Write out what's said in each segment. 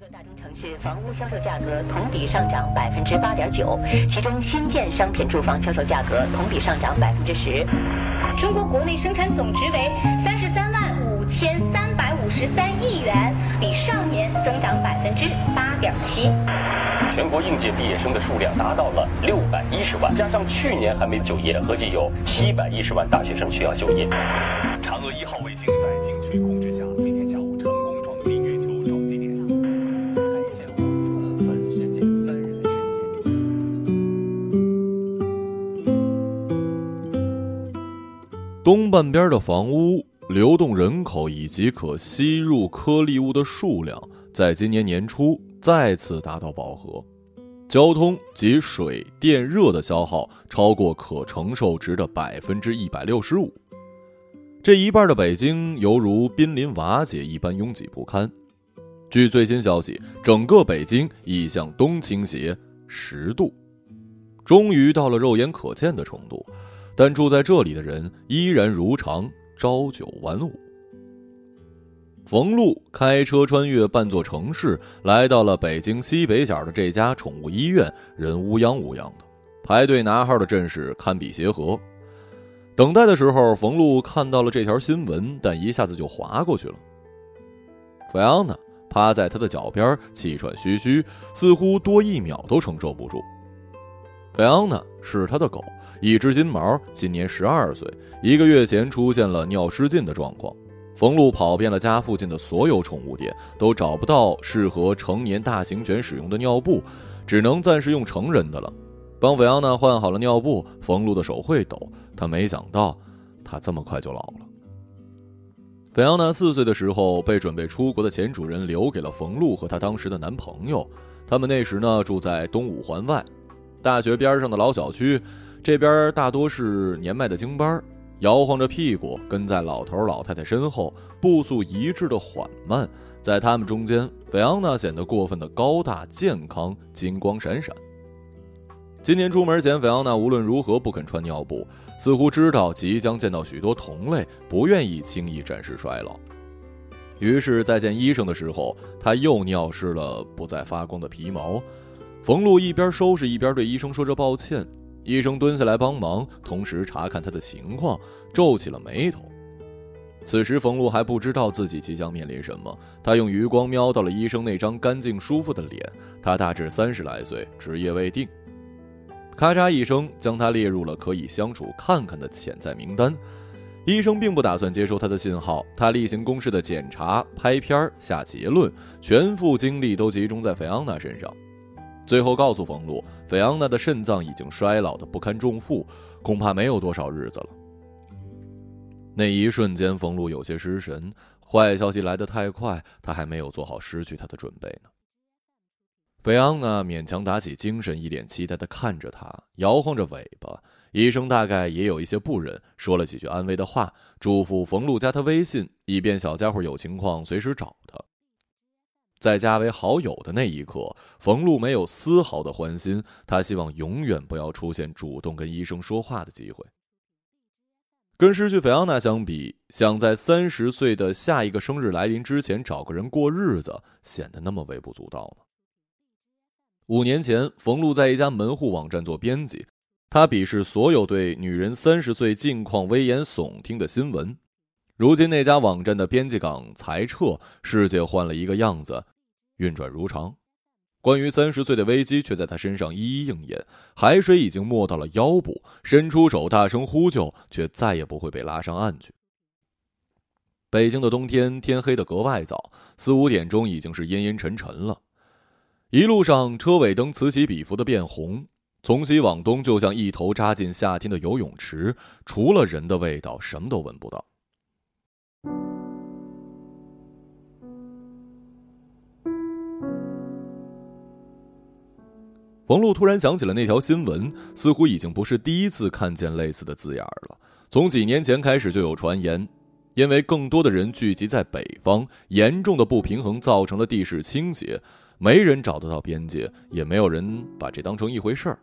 个大中城市房屋销售价格同比上涨百分之八点九，其中新建商品住房销售价格同比上涨百分之十。中国国内生产总值为三十三万五千三百五十三亿元，比上年增长百分之八点七。全国应届毕业生的数量达到了六百一十万，加上去年还没就业，合计有七百一十万大学生需要就业。嫦娥一号卫星在东半边的房屋、流动人口以及可吸入颗粒物的数量，在今年年初再次达到饱和，交通及水电热的消耗超过可承受值的百分之一百六十五。这一半的北京犹如濒临瓦解一般拥挤不堪。据最新消息，整个北京已向东倾斜十度，终于到了肉眼可见的程度。但住在这里的人依然如常朝九晚五。冯路开车穿越半座城市，来到了北京西北角的这家宠物医院，人乌泱乌泱的，排队拿号的阵势堪比协和。等待的时候，冯路看到了这条新闻，但一下子就划过去了。菲昂娜趴在他的脚边，气喘吁吁，似乎多一秒都承受不住。菲昂娜是他的狗。一只金毛今年十二岁，一个月前出现了尿失禁的状况。冯路跑遍了家附近的所有宠物店，都找不到适合成年大型犬使用的尿布，只能暂时用成人的了。帮维昂娜换好了尿布，冯路的手会抖。他没想到，他这么快就老了。维昂娜四岁的时候被准备出国的前主人留给了冯路和她当时的男朋友。他们那时呢住在东五环外，大学边上的老小区。这边大多是年迈的京班，摇晃着屁股跟在老头老太太身后，步速一致的缓慢。在他们中间，菲昂娜显得过分的高大健康，金光闪闪。今年出门前，菲昂娜无论如何不肯穿尿布，似乎知道即将见到许多同类，不愿意轻易展示衰老。于是，在见医生的时候，他又尿湿了不再发光的皮毛。冯路一边收拾，一边对医生说着抱歉。医生蹲下来帮忙，同时查看他的情况，皱起了眉头。此时，冯路还不知道自己即将面临什么。他用余光瞄到了医生那张干净舒服的脸，他大致三十来岁，职业未定。咔嚓一声，将他列入了可以相处看看的潜在名单。医生并不打算接收他的信号，他例行公事的检查、拍片、下结论，全副精力都集中在菲昂娜身上。最后告诉冯路，菲昂娜的肾脏已经衰老的不堪重负，恐怕没有多少日子了。那一瞬间，冯路有些失神，坏消息来得太快，他还没有做好失去他的准备呢。菲昂娜勉强打起精神，一脸期待的看着他，摇晃着尾巴。医生大概也有一些不忍，说了几句安慰的话，嘱咐冯路加他微信，以便小家伙有情况随时找他。在加为好友的那一刻，冯路没有丝毫的欢心。他希望永远不要出现主动跟医生说话的机会。跟失去菲奥娜相比，想在三十岁的下一个生日来临之前找个人过日子，显得那么微不足道呢。五年前，冯路在一家门户网站做编辑，他鄙视所有对女人三十岁近况危言耸听的新闻。如今那家网站的编辑岗裁撤，世界换了一个样子，运转如常。关于三十岁的危机，却在他身上一一应验。海水已经没到了腰部，伸出手大声呼救，却再也不会被拉上岸去。北京的冬天，天黑的格外早，四五点钟已经是阴阴沉沉了。一路上，车尾灯此起彼伏的变红，从西往东，就像一头扎进夏天的游泳池，除了人的味道，什么都闻不到。冯路突然想起了那条新闻，似乎已经不是第一次看见类似的字眼了。从几年前开始就有传言，因为更多的人聚集在北方，严重的不平衡造成了地势倾斜，没人找得到边界，也没有人把这当成一回事儿，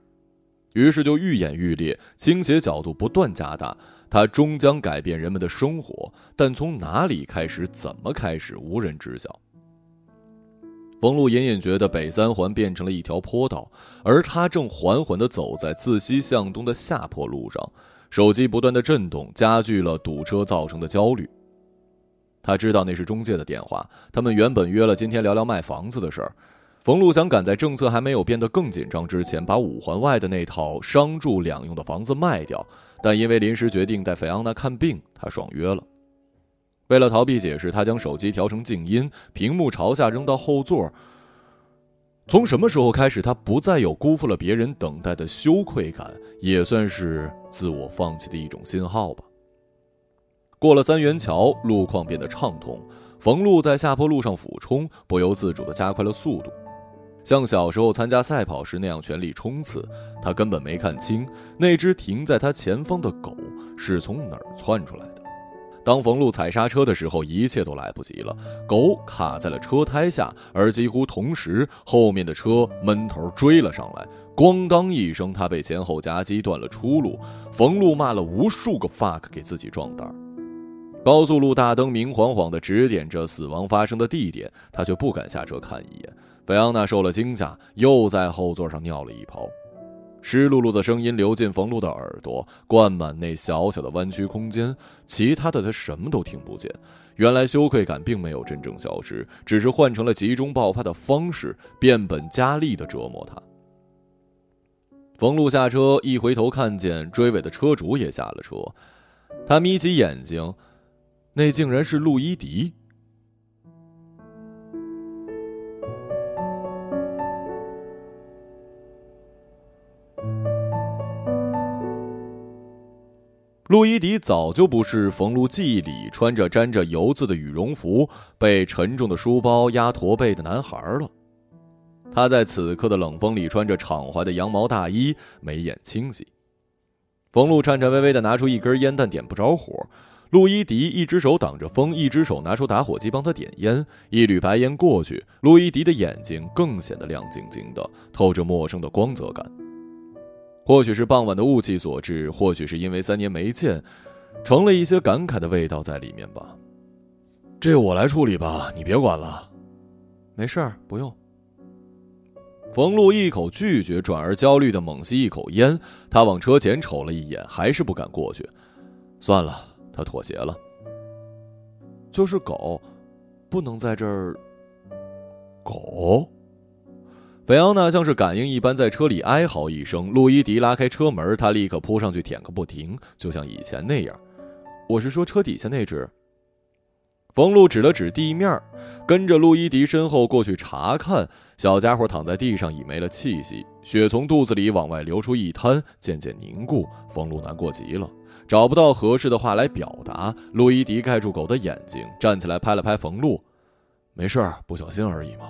于是就愈演愈烈，倾斜角度不断加大，它终将改变人们的生活，但从哪里开始，怎么开始，无人知晓。冯路隐隐觉得北三环变成了一条坡道，而他正缓缓地走在自西向东的下坡路上，手机不断的震动，加剧了堵车造成的焦虑。他知道那是中介的电话，他们原本约了今天聊聊卖房子的事儿。冯路想赶在政策还没有变得更紧张之前，把五环外的那套商住两用的房子卖掉，但因为临时决定带菲昂娜看病，他爽约了。为了逃避解释，他将手机调成静音，屏幕朝下扔到后座。从什么时候开始，他不再有辜负了别人等待的羞愧感，也算是自我放弃的一种信号吧。过了三元桥，路况变得畅通，冯路在下坡路上俯冲，不由自主地加快了速度，像小时候参加赛跑时那样全力冲刺。他根本没看清那只停在他前方的狗是从哪儿窜出来的。当冯路踩刹车的时候，一切都来不及了。狗卡在了车胎下，而几乎同时，后面的车闷头追了上来。咣当一声，他被前后夹击，断了出路。冯路骂了无数个 fuck，给自己壮胆。高速路大灯明晃晃地指点着死亡发生的地点，他却不敢下车看一眼。菲昂娜受了惊吓，又在后座上尿了一泡。湿漉漉的声音流进冯路的耳朵，灌满那小小的弯曲空间。其他的他什么都听不见。原来羞愧感并没有真正消失，只是换成了集中爆发的方式，变本加厉的折磨他。冯路下车，一回头看见追尾的车主也下了车，他眯起眼睛，那竟然是陆一迪。路易迪早就不是冯路记忆里穿着沾着油渍的羽绒服、被沉重的书包压驼背的男孩了。他在此刻的冷风里穿着敞怀的羊毛大衣，眉眼清晰。冯路颤颤巍巍地拿出一根烟，但点不着火。路易迪一只手挡着风，一只手拿出打火机帮他点烟。一缕白烟过去，路易迪的眼睛更显得亮晶晶的，透着陌生的光泽感。或许是傍晚的雾气所致，或许是因为三年没见，成了一些感慨的味道在里面吧。这我来处理吧，你别管了。没事儿，不用。冯路一口拒绝，转而焦虑的猛吸一口烟。他往车前瞅了一眼，还是不敢过去。算了，他妥协了。就是狗，不能在这儿。狗。菲昂娜像是感应一般，在车里哀嚎一声。路易迪拉开车门，他立刻扑上去舔个不停，就像以前那样。我是说车底下那只。冯路指了指地面，跟着路易迪身后过去查看。小家伙躺在地上，已没了气息，血从肚子里往外流出一滩，渐渐凝固。冯路难过极了，找不到合适的话来表达。路易迪盖住狗的眼睛，站起来拍了拍冯路：“没事儿，不小心而已嘛。”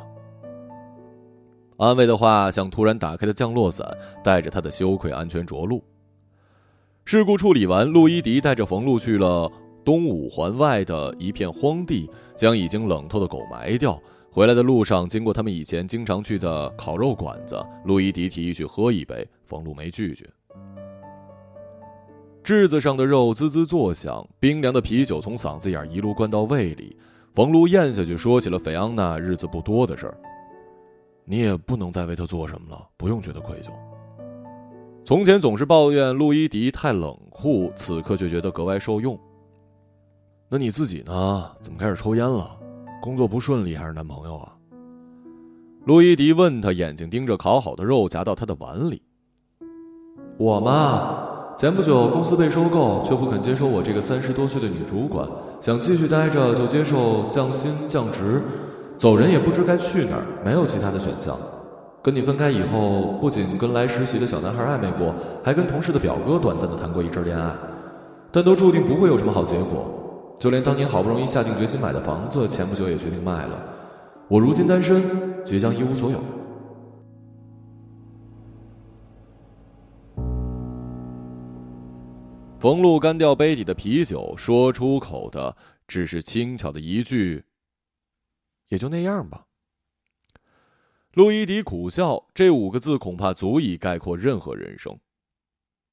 安慰的话像突然打开的降落伞，带着他的羞愧安全着陆。事故处理完，路伊迪带着冯路去了东五环外的一片荒地，将已经冷透的狗埋掉。回来的路上，经过他们以前经常去的烤肉馆子，路伊迪提议去喝一杯，冯路没拒绝。炙子上的肉滋滋作响，冰凉的啤酒从嗓子眼一路灌到胃里，冯路咽下去，说起了菲昂娜日子不多的事儿。你也不能再为他做什么了，不用觉得愧疚。从前总是抱怨路易迪太冷酷，此刻却觉得格外受用。那你自己呢？怎么开始抽烟了？工作不顺利还是男朋友啊？路易迪问他，眼睛盯着烤好的肉夹到他的碗里。我嘛，前不久公司被收购，却不肯接收我这个三十多岁的女主管，想继续待着就接受降薪降职。走人也不知该去哪儿，没有其他的选项。跟你分开以后，不仅跟来实习的小男孩暧昧过，还跟同事的表哥短暂的谈过一阵恋爱，但都注定不会有什么好结果。就连当年好不容易下定决心买的房子，前不久也决定卖了。我如今单身，即将一无所有。冯路干掉杯底的啤酒，说出口的只是轻巧的一句。也就那样吧。路易迪苦笑，这五个字恐怕足以概括任何人生。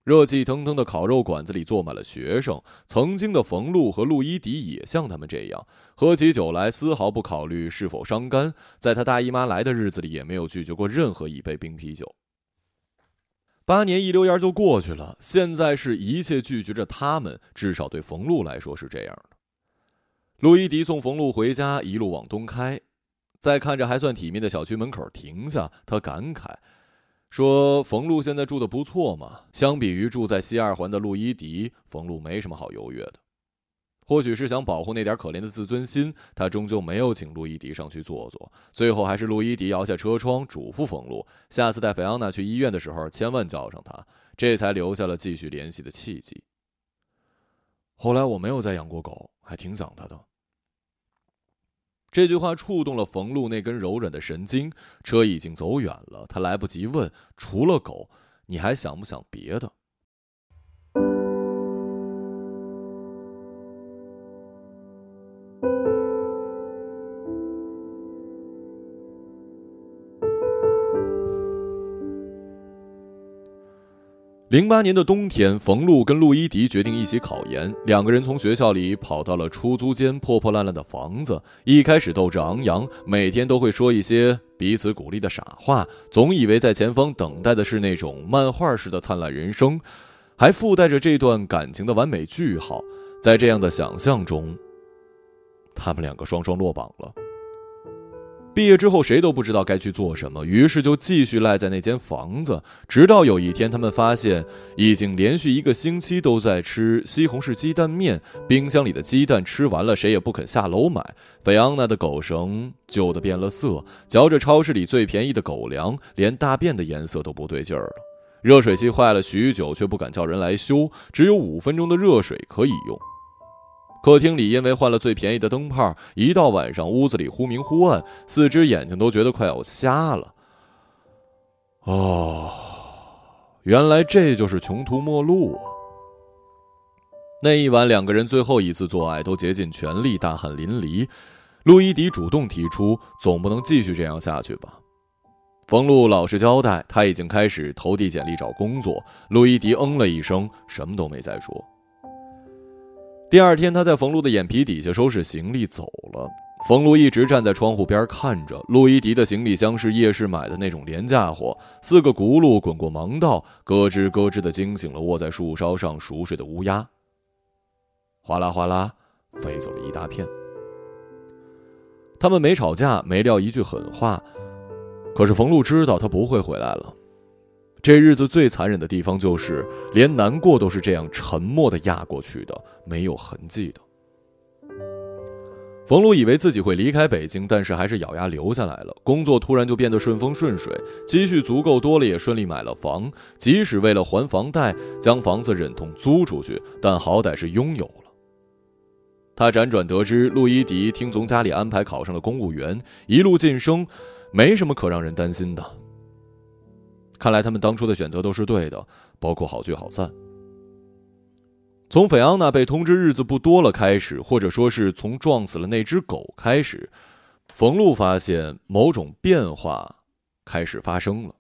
热气腾腾的烤肉馆子里坐满了学生。曾经的冯路和陆一迪也像他们这样，喝起酒来丝毫不考虑是否伤肝。在他大姨妈来的日子里，也没有拒绝过任何一杯冰啤酒。八年一溜烟就过去了，现在是一切拒绝着他们，至少对冯路来说是这样的。路易迪送冯路回家，一路往东开，在看着还算体面的小区门口停下，他感慨。说冯路现在住的不错嘛，相比于住在西二环的路易迪，冯路没什么好优越的。或许是想保护那点可怜的自尊心，他终究没有请路易迪上去坐坐。最后还是路易迪摇下车窗，嘱咐冯路，下次带菲昂娜去医院的时候，千万叫上他，这才留下了继续联系的契机。后来我没有再养过狗，还挺想他的。这句话触动了冯路那根柔软的神经。车已经走远了，他来不及问：“除了狗，你还想不想别的？”零八年的冬天，冯路跟陆一迪决定一起考研。两个人从学校里跑到了出租间破破烂烂的房子。一开始斗志昂扬，每天都会说一些彼此鼓励的傻话，总以为在前方等待的是那种漫画式的灿烂人生，还附带着这段感情的完美句号。在这样的想象中，他们两个双双落榜了。毕业之后，谁都不知道该去做什么，于是就继续赖在那间房子，直到有一天，他们发现已经连续一个星期都在吃西红柿鸡蛋面，冰箱里的鸡蛋吃完了，谁也不肯下楼买。菲昂娜的狗绳旧的变了色，嚼着超市里最便宜的狗粮，连大便的颜色都不对劲儿了。热水器坏了许久，却不敢叫人来修，只有五分钟的热水可以用。客厅里因为换了最便宜的灯泡，一到晚上屋子里忽明忽暗，四只眼睛都觉得快要瞎了。哦，原来这就是穷途末路啊！那一晚，两个人最后一次做爱，都竭尽全力，大汗淋漓。陆一迪主动提出，总不能继续这样下去吧？冯路老实交代，他已经开始投递简历找工作。陆一迪嗯了一声，什么都没再说。第二天，他在冯路的眼皮底下收拾行李走了。冯路一直站在窗户边看着。陆一迪的行李箱是夜市买的那种廉价货，四个轱辘滚过盲道，咯吱咯吱的惊醒了卧在树梢上熟睡的乌鸦。哗啦哗啦，飞走了一大片。他们没吵架，没撂一句狠话，可是冯路知道他不会回来了。这日子最残忍的地方就是，连难过都是这样沉默的压过去的，没有痕迹的。冯路以为自己会离开北京，但是还是咬牙留下来了。工作突然就变得顺风顺水，积蓄足够多了，也顺利买了房。即使为了还房贷，将房子忍痛租出去，但好歹是拥有了。他辗转得知，陆一迪听从家里安排考上了公务员，一路晋升，没什么可让人担心的。看来他们当初的选择都是对的，包括好聚好散。从菲昂娜被通知日子不多了开始，或者说是从撞死了那只狗开始，冯路发现某种变化开始发生了。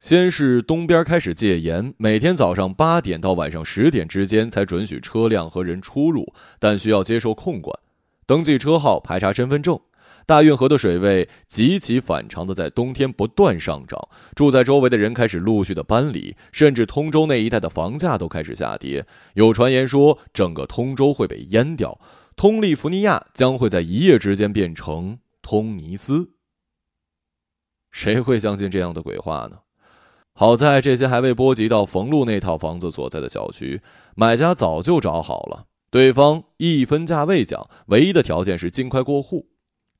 先是东边开始戒严，每天早上八点到晚上十点之间才准许车辆和人出入，但需要接受控管，登记车号，排查身份证。大运河的水位极其反常的在冬天不断上涨，住在周围的人开始陆续的搬离，甚至通州那一带的房价都开始下跌。有传言说，整个通州会被淹掉，通利福尼亚将会在一夜之间变成通尼斯。谁会相信这样的鬼话呢？好在这些还未波及到冯路那套房子所在的小区，买家早就找好了，对方一分价未讲，唯一的条件是尽快过户。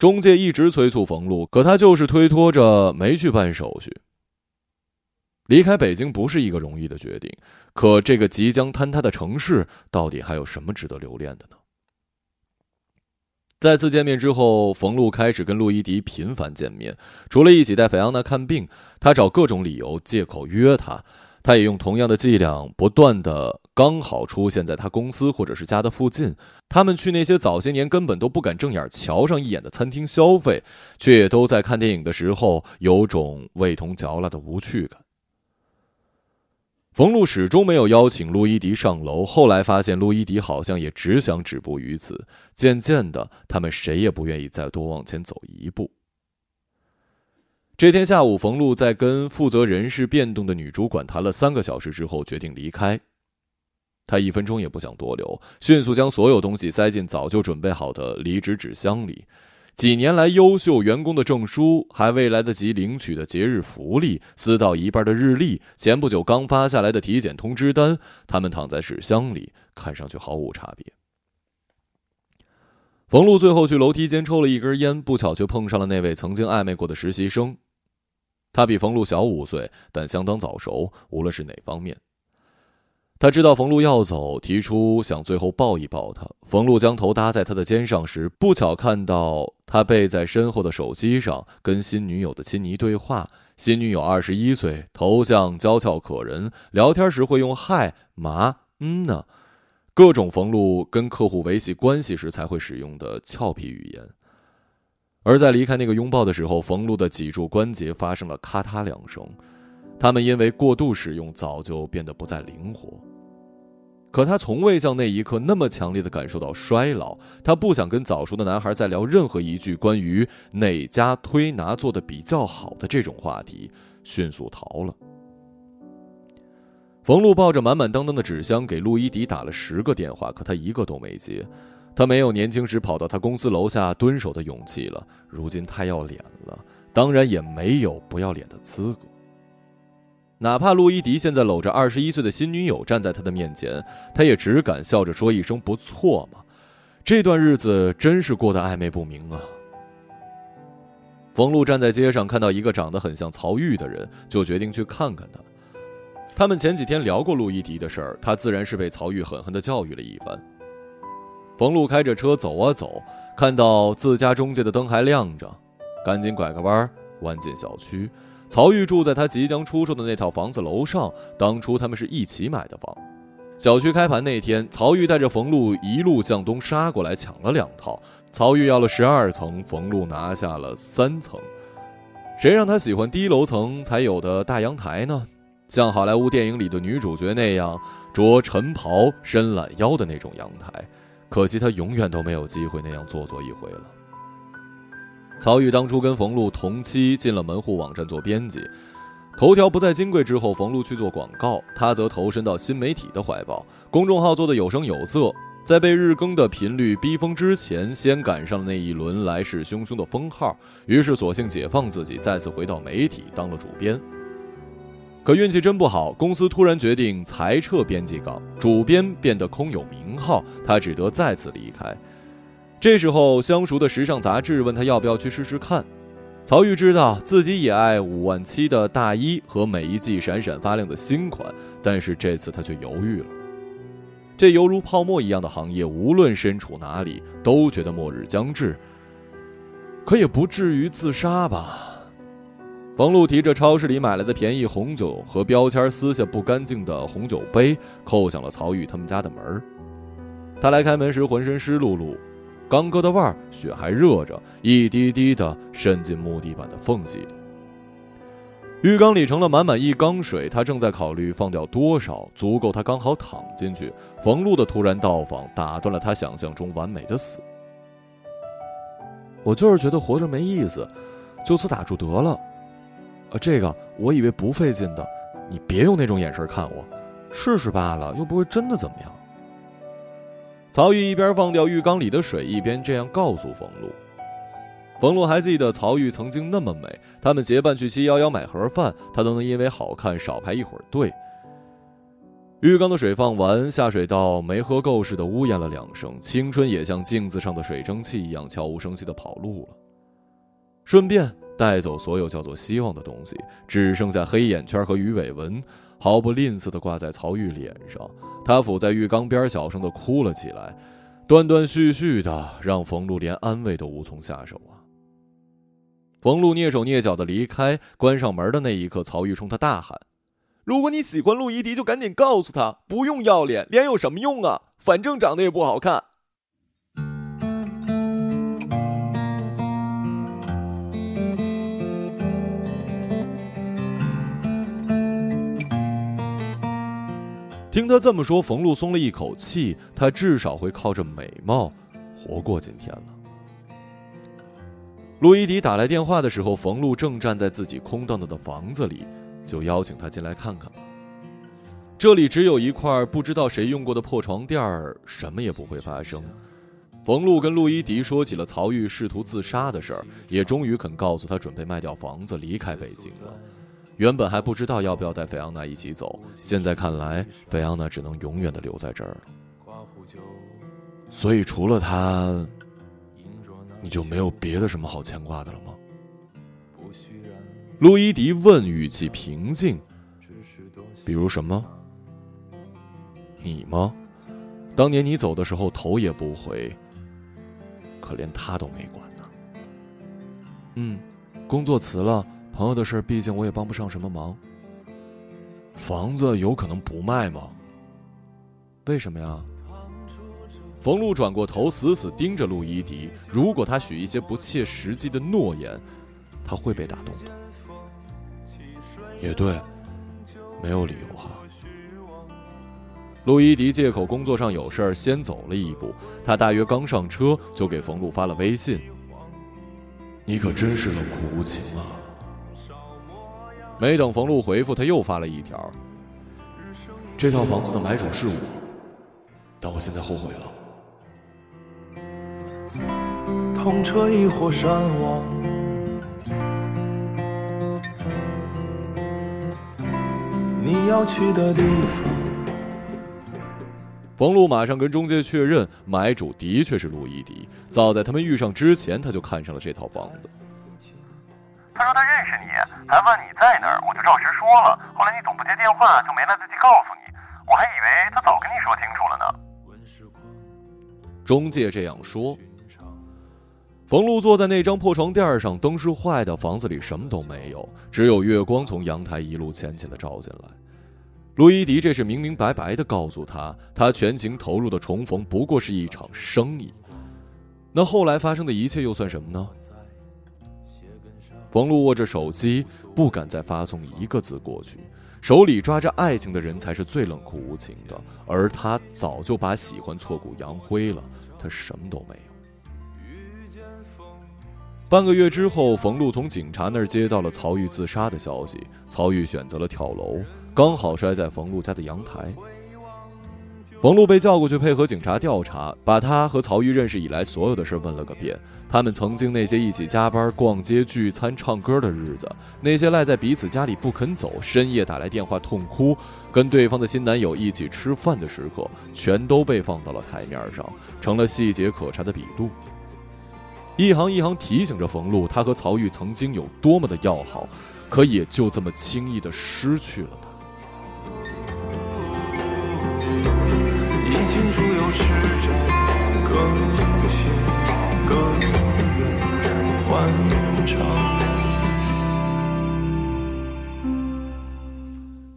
中介一直催促冯路，可他就是推脱着没去办手续。离开北京不是一个容易的决定，可这个即将坍塌的城市，到底还有什么值得留恋的呢？再次见面之后，冯路开始跟路易迪频繁见面，除了一起带菲昂娜看病，他找各种理由借口约她。他也用同样的伎俩，不断的刚好出现在他公司或者是家的附近。他们去那些早些年根本都不敢正眼瞧上一眼的餐厅消费，却也都在看电影的时候有种味同嚼蜡的无趣感。冯路始终没有邀请陆一迪上楼。后来发现陆一迪好像也只想止步于此。渐渐的，他们谁也不愿意再多往前走一步。这天下午，冯路在跟负责人事变动的女主管谈了三个小时之后，决定离开。他一分钟也不想多留，迅速将所有东西塞进早就准备好的离职纸箱里。几年来优秀员工的证书，还未来得及领取的节日福利，撕到一半的日历，前不久刚发下来的体检通知单，他们躺在纸箱里，看上去毫无差别。冯路最后去楼梯间抽了一根烟，不巧却碰上了那位曾经暧昧过的实习生。他比冯路小五岁，但相当早熟，无论是哪方面。他知道冯路要走，提出想最后抱一抱他。冯路将头搭在他的肩上时，不巧看到他背在身后的手机上跟新女友的亲昵对话。新女友二十一岁，头像娇俏可人，聊天时会用“嗨”“麻”“嗯呢”，各种冯路跟客户维系关系时才会使用的俏皮语言。而在离开那个拥抱的时候，冯路的脊柱关节发生了咔嗒两声，他们因为过度使用，早就变得不再灵活。可他从未像那一刻那么强烈的感受到衰老。他不想跟早熟的男孩再聊任何一句关于哪家推拿做的比较好的这种话题，迅速逃了。冯路抱着满满当当的纸箱给陆一迪打了十个电话，可他一个都没接。他没有年轻时跑到他公司楼下蹲守的勇气了，如今太要脸了，当然也没有不要脸的资格。哪怕陆一迪现在搂着二十一岁的新女友站在他的面前，他也只敢笑着说一声“不错嘛”。这段日子真是过得暧昧不明啊。冯路站在街上，看到一个长得很像曹玉的人，就决定去看看他。他们前几天聊过陆一迪的事儿，他自然是被曹玉狠狠地教育了一番。冯路开着车走啊走，看到自家中介的灯还亮着，赶紧拐个弯，弯进小区。曹玉住在他即将出售的那套房子楼上，当初他们是一起买的房。小区开盘那天，曹玉带着冯路一路向东杀过来，抢了两套。曹玉要了十二层，冯路拿下了三层。谁让他喜欢低楼层才有的大阳台呢？像好莱坞电影里的女主角那样着晨袍、伸懒腰的那种阳台。可惜他永远都没有机会那样做作一回了。曹玉当初跟冯路同期进了门户网站做编辑，头条不再金贵之后，冯路去做广告，他则投身到新媒体的怀抱，公众号做的有声有色，在被日更的频率逼疯之前，先赶上了那一轮来势汹汹的封号，于是索性解放自己，再次回到媒体当了主编。可运气真不好，公司突然决定裁撤编辑岗，主编变得空有名号，他只得再次离开。这时候，相熟的时尚杂志问他要不要去试试看。曹玉知道自己也爱五万七的大衣和每一季闪闪发亮的新款，但是这次他却犹豫了。这犹如泡沫一样的行业，无论身处哪里，都觉得末日将至。可也不至于自杀吧？冯路提着超市里买来的便宜红酒和标签撕下不干净的红酒杯，叩响了曹玉他们家的门。他来开门时浑身湿漉漉。刚割的腕儿，血还热着，一滴滴的渗进木地板的缝隙。浴缸里盛了满满一缸水，他正在考虑放掉多少，足够他刚好躺进去。冯路的突然到访打断了他想象中完美的死。我就是觉得活着没意思，就此打住得了。啊，这个我以为不费劲的，你别用那种眼神看我，试试罢了，又不会真的怎么样。曹玉一边放掉浴缸里的水，一边这样告诉冯路。冯路还记得曹玉曾经那么美，他们结伴去七幺幺买盒饭，他都能因为好看少排一会儿队。浴缸的水放完，下水道没喝够似的呜咽了两声，青春也像镜子上的水蒸气一样悄无声息的跑路了，顺便带走所有叫做希望的东西，只剩下黑眼圈和鱼尾纹。毫不吝啬地挂在曹玉脸上，他伏在浴缸边，小声地哭了起来，断断续续的，让冯路连安慰都无从下手啊。冯路蹑手蹑脚地离开，关上门的那一刻，曹玉冲他大喊：“如果你喜欢陆怡迪，就赶紧告诉他，不用要脸，脸有什么用啊？反正长得也不好看。”听他这么说，冯路松了一口气，他至少会靠着美貌活过今天了。陆一迪打来电话的时候，冯路正站在自己空荡荡的房子里，就邀请他进来看看吧。这里只有一块不知道谁用过的破床垫儿，什么也不会发生。冯路跟陆一迪说起了曹玉试图自杀的事儿，也终于肯告诉他准备卖掉房子离开北京了。原本还不知道要不要带菲昂娜一起走，现在看来，菲昂娜只能永远的留在这儿了。所以除了他，你就没有别的什么好牵挂的了吗？陆一迪问，语气平静。比如什么？你吗？当年你走的时候头也不回。可连他都没管呢。嗯，工作辞了，朋友的事毕竟我也帮不上什么忙。房子有可能不卖吗？为什么呀？冯路转过头，死死盯着陆一迪。如果他许一些不切实际的诺言，他会被打动的。也对，没有理由哈。陆一迪借口工作上有事儿，先走了一步。他大约刚上车，就给冯路发了微信：“你可真是冷酷无情啊！”没等冯路回复，他又发了一条：“这套房子的买主是我，但我现在后悔了。”痛彻一火山王，你要去的地方。冯路马上跟中介确认，买主的确是陆一迪。早在他们遇上之前，他就看上了这套房子。他说他认识你，还问你在哪儿，我就照实说了。后来你总不接电话，就没来得及告诉你。我还以为他早跟你说清楚了呢。中介这样说。冯路坐在那张破床垫上，灯是坏的，房子里什么都没有，只有月光从阳台一路浅浅的照进来。路伊迪这是明明白白的告诉他，他全情投入的重逢不过是一场生意。那后来发生的一切又算什么呢？冯路握着手机，不敢再发送一个字过去。手里抓着爱情的人才是最冷酷无情的，而他早就把喜欢挫骨扬灰了。他什么都没有。半个月之后，冯路从警察那儿接到了曹玉自杀的消息。曹玉选择了跳楼。刚好摔在冯路家的阳台，冯路被叫过去配合警察调查，把他和曹玉认识以来所有的事问了个遍。他们曾经那些一起加班、逛街、聚餐、唱歌的日子，那些赖在彼此家里不肯走、深夜打来电话痛哭、跟对方的新男友一起吃饭的时刻，全都被放到了台面上，成了细节可查的笔录。一行一行提醒着冯路，他和曹玉曾经有多么的要好，可也就这么轻易的失去了他。情处有时更近更远，欢畅。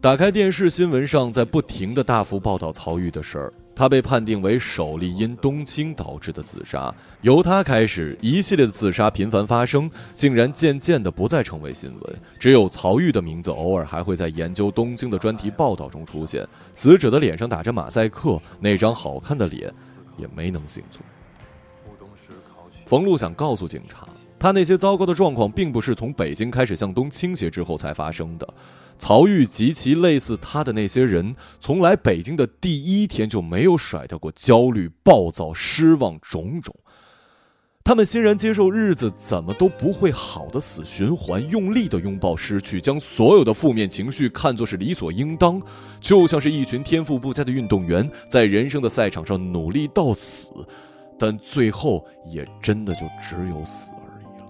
打开电视新闻上，在不停的大幅报道曹玉的事儿。他被判定为首例因冬青导致的自杀。由他开始，一系列的自杀频繁发生，竟然渐渐的不再成为新闻。只有曹玉的名字偶尔还会在研究东京的专题报道中出现。死者的脸上打着马赛克，那张好看的脸也没能幸存。冯路想告诉警察，他那些糟糕的状况并不是从北京开始向东倾斜之后才发生的。曹玉及其类似他的那些人，从来北京的第一天就没有甩掉过焦虑、暴躁、失望种种。他们欣然接受日子怎么都不会好的死循环，用力的拥抱失去，将所有的负面情绪看作是理所应当，就像是一群天赋不佳的运动员在人生的赛场上努力到死，但最后也真的就只有死而已了。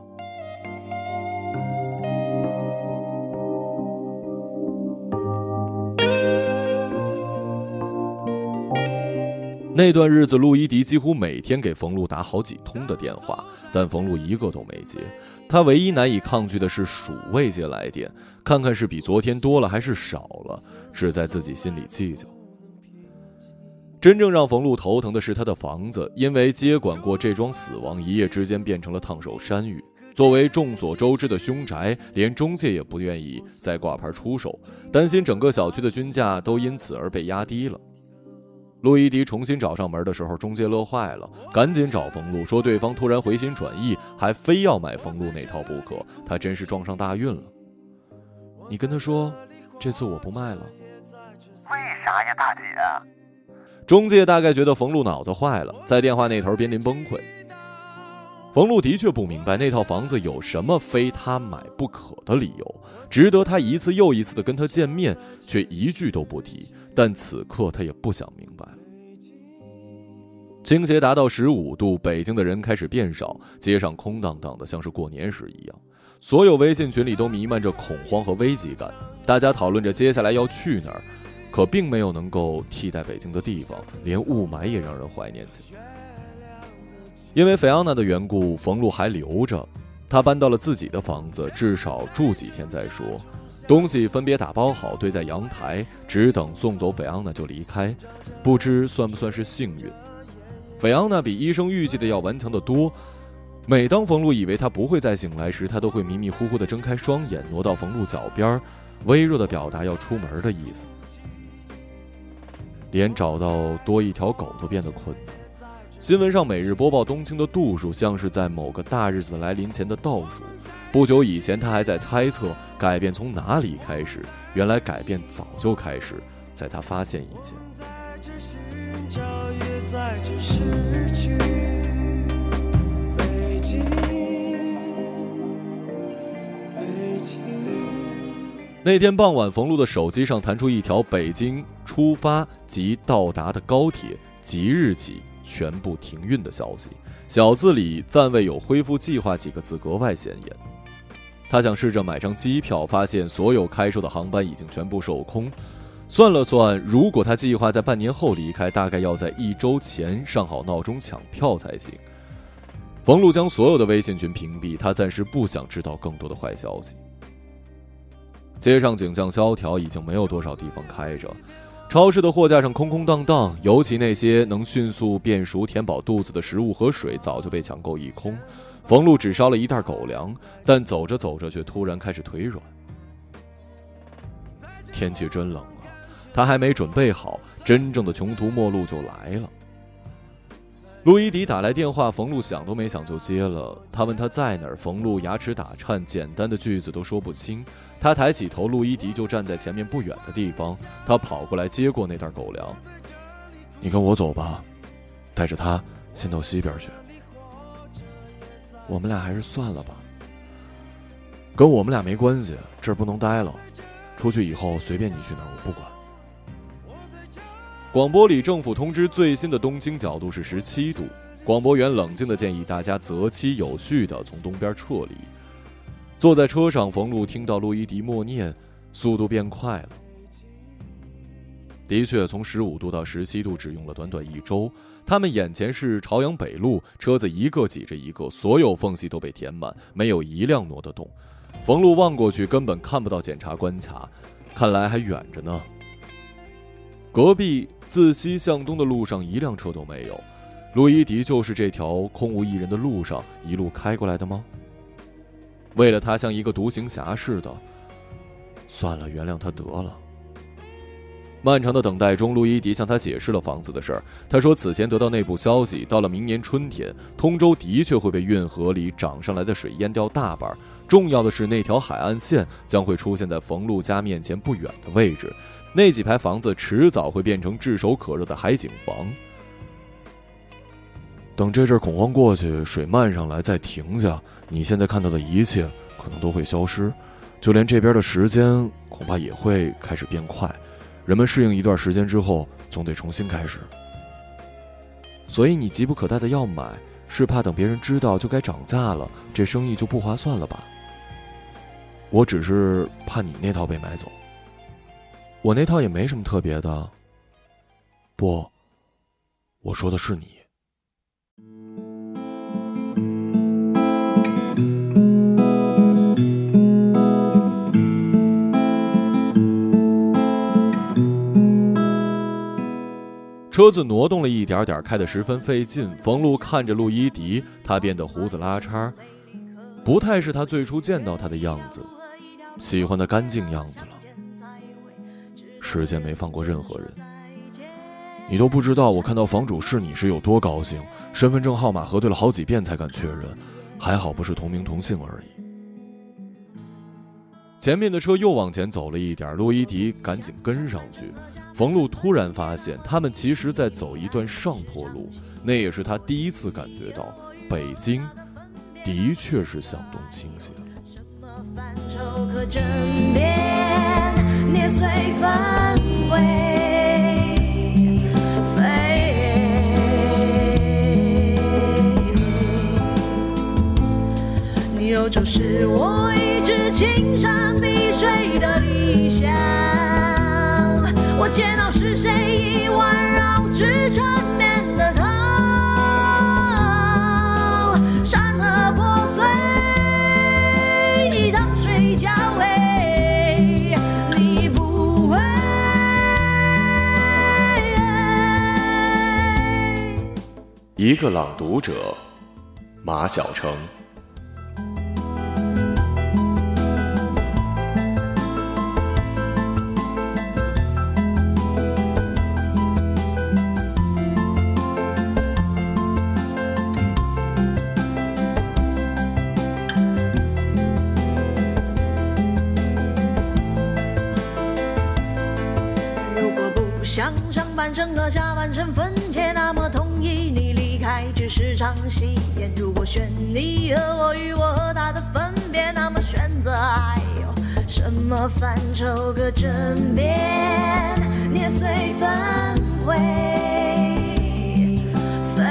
那段日子，陆一迪几乎每天给冯路打好几通的电话，但冯路一个都没接。他唯一难以抗拒的是数未接来电，看看是比昨天多了还是少了，只在自己心里计较。真正让冯路头疼的是他的房子，因为接管过这桩死亡，一夜之间变成了烫手山芋。作为众所周知的凶宅，连中介也不愿意再挂牌出手，担心整个小区的均价都因此而被压低了。陆一迪重新找上门的时候，中介乐坏了，赶紧找冯路说对方突然回心转意，还非要买冯路那套不可，他真是撞上大运了。你跟他说，这次我不卖了。为啥呀，大姐？中介大概觉得冯路脑子坏了，在电话那头濒临崩溃。冯路的确不明白那套房子有什么非他买不可的理由，值得他一次又一次的跟他见面，却一句都不提。但此刻他也不想明白。倾斜达到十五度，北京的人开始变少，街上空荡荡的，像是过年时一样。所有微信群里都弥漫着恐慌和危机感，大家讨论着接下来要去哪儿，可并没有能够替代北京的地方，连雾霾也让人怀念起。因为菲奥娜的缘故，冯路还留着。他搬到了自己的房子，至少住几天再说。东西分别打包好，堆在阳台，只等送走菲昂娜就离开。不知算不算是幸运？菲昂娜比医生预计的要顽强得多。每当冯路以为他不会再醒来时，他都会迷迷糊糊地睁开双眼，挪到冯路脚边，微弱地表达要出门的意思。连找到多一条狗都变得困难。新闻上每日播报冬青的度数，像是在某个大日子来临前的倒数。不久以前，他还在猜测改变从哪里开始，原来改变早就开始，在他发现以前。那天傍晚，冯路的手机上弹出一条北京出发及到达的高铁即日起。全部停运的消息，小字里暂未有恢复计划几个字格外显眼。他想试着买张机票，发现所有开售的航班已经全部售空。算了算，如果他计划在半年后离开，大概要在一周前上好闹钟抢票才行。冯路将所有的微信群屏蔽，他暂时不想知道更多的坏消息。街上景象萧条，已经没有多少地方开着。超市的货架上空空荡荡，尤其那些能迅速变熟、填饱肚子的食物和水，早就被抢购一空。冯路只烧了一袋狗粮，但走着走着却突然开始腿软。天气真冷啊！他还没准备好，真正的穷途末路就来了。路易迪打来电话，冯路想都没想就接了。他问他在哪儿，冯路牙齿打颤，简单的句子都说不清。他抬起头，路易迪就站在前面不远的地方。他跑过来接过那袋狗粮。你跟我走吧，带着他先到西边去。我们俩还是算了吧。跟我们俩没关系，这儿不能待了。出去以后随便你去哪儿，我不管。广播里，政府通知最新的东京角度是十七度。广播员冷静的建议大家择期有序的从东边撤离。坐在车上，冯路听到路易迪默念，速度变快了。的确，从十五度到十七度只用了短短一周。他们眼前是朝阳北路，车子一个挤着一个，所有缝隙都被填满，没有一辆挪得动。冯路望过去，根本看不到检查关卡，看来还远着呢。隔壁。自西向东的路上一辆车都没有，路易迪就是这条空无一人的路上一路开过来的吗？为了他像一个独行侠似的，算了，原谅他得了。漫长的等待中，路易迪向他解释了房子的事儿。他说，此前得到内部消息，到了明年春天，通州的确会被运河里涨上来的水淹掉大半。重要的是，那条海岸线将会出现在冯路家面前不远的位置。那几排房子迟早会变成炙手可热的海景房。等这阵恐慌过去，水漫上来再停下，你现在看到的一切可能都会消失，就连这边的时间恐怕也会开始变快。人们适应一段时间之后，总得重新开始。所以你急不可待的要买，是怕等别人知道就该涨价了，这生意就不划算了吧？我只是怕你那套被买走。我那套也没什么特别的。不，我说的是你。车子挪动了一点点，开得十分费劲。冯路看着路伊迪，他变得胡子拉碴。不太是他最初见到他的样子，喜欢的干净样子了。时间没放过任何人，你都不知道我看到房主是你时有多高兴，身份证号码核对了好几遍才敢确认，还好不是同名同姓而已。前面的车又往前走了一点，洛伊迪赶紧跟上去。冯路突然发现，他们其实在走一段上坡路，那也是他第一次感觉到，北京的确是向东倾斜。你有就是我一直青山一个朗读者，马晓成。如果不想上半生和下半生分戏演。如果选你和我与我和他的分别，那么选择还有什么范畴可争辩？捏碎粉灰。飞，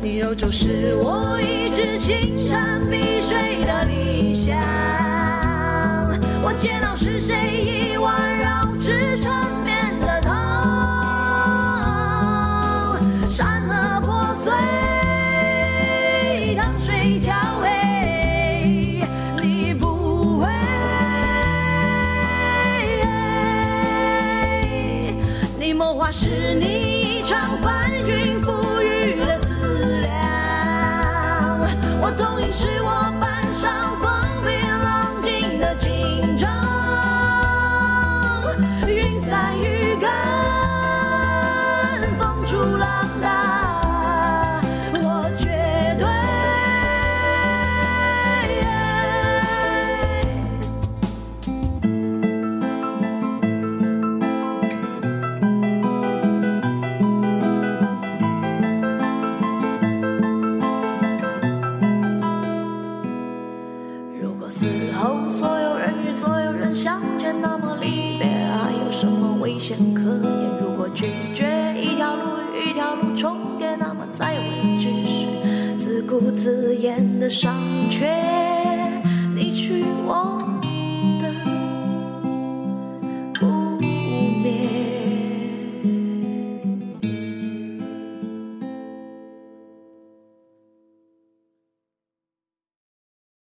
你有就是我一直青山碧水的理想。我见到是谁已环绕我同意是我伤